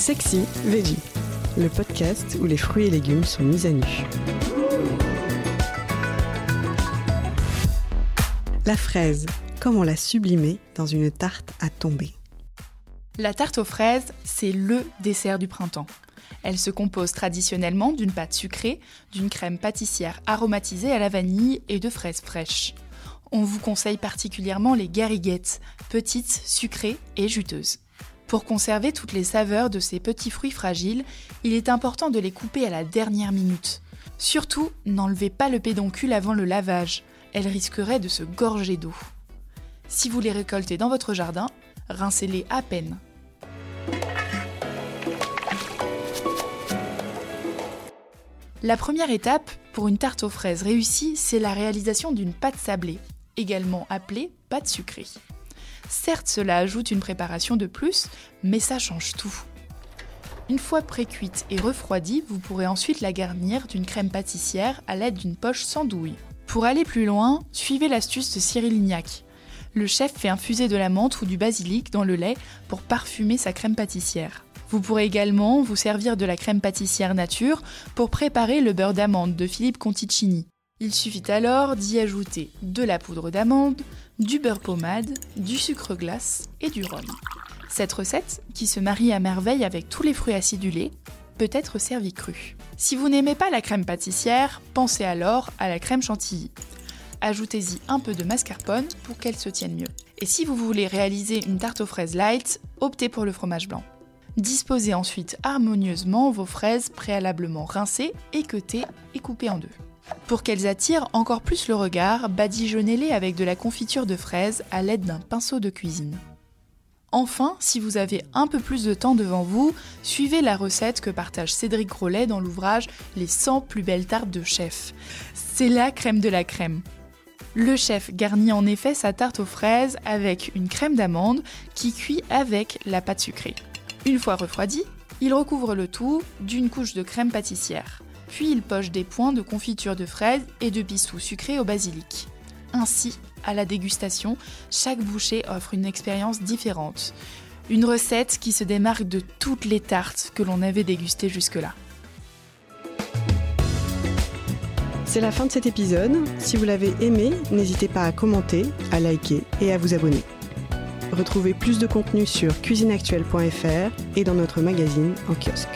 Sexy Veggie, le podcast où les fruits et légumes sont mis à nu. La fraise, comment la sublimer dans une tarte à tomber La tarte aux fraises, c'est LE dessert du printemps. Elle se compose traditionnellement d'une pâte sucrée, d'une crème pâtissière aromatisée à la vanille et de fraises fraîches. On vous conseille particulièrement les gariguettes, petites, sucrées et juteuses. Pour conserver toutes les saveurs de ces petits fruits fragiles, il est important de les couper à la dernière minute. Surtout, n'enlevez pas le pédoncule avant le lavage, elle risquerait de se gorger d'eau. Si vous les récoltez dans votre jardin, rincez-les à peine. La première étape pour une tarte aux fraises réussie, c'est la réalisation d'une pâte sablée, également appelée pâte sucrée. Certes, cela ajoute une préparation de plus, mais ça change tout. Une fois pré-cuite et refroidie, vous pourrez ensuite la garnir d'une crème pâtissière à l'aide d'une poche sans douille. Pour aller plus loin, suivez l'astuce de Cyril Lignac. Le chef fait infuser de la menthe ou du basilic dans le lait pour parfumer sa crème pâtissière. Vous pourrez également vous servir de la crème pâtissière nature pour préparer le beurre d'amande de Philippe Conticini. Il suffit alors d'y ajouter de la poudre d'amande, du beurre pommade, du sucre glace et du rhum. Cette recette, qui se marie à merveille avec tous les fruits acidulés, peut être servie crue. Si vous n'aimez pas la crème pâtissière, pensez alors à la crème chantilly. Ajoutez-y un peu de mascarpone pour qu'elle se tienne mieux. Et si vous voulez réaliser une tarte aux fraises light, optez pour le fromage blanc. Disposez ensuite harmonieusement vos fraises préalablement rincées, équeutées et coupées en deux. Pour qu'elles attirent encore plus le regard, badigeonnez-les avec de la confiture de fraises à l'aide d'un pinceau de cuisine. Enfin, si vous avez un peu plus de temps devant vous, suivez la recette que partage Cédric Rollet dans l'ouvrage Les 100 plus belles tartes de chef. C'est la crème de la crème. Le chef garnit en effet sa tarte aux fraises avec une crème d'amande qui cuit avec la pâte sucrée. Une fois refroidi, il recouvre le tout d'une couche de crème pâtissière puis il poche des points de confiture de fraises et de bissou sucré au basilic. Ainsi, à la dégustation, chaque bouchée offre une expérience différente. Une recette qui se démarque de toutes les tartes que l'on avait dégustées jusque-là. C'est la fin de cet épisode. Si vous l'avez aimé, n'hésitez pas à commenter, à liker et à vous abonner. Retrouvez plus de contenu sur cuisineactuelle.fr et dans notre magazine en kiosque.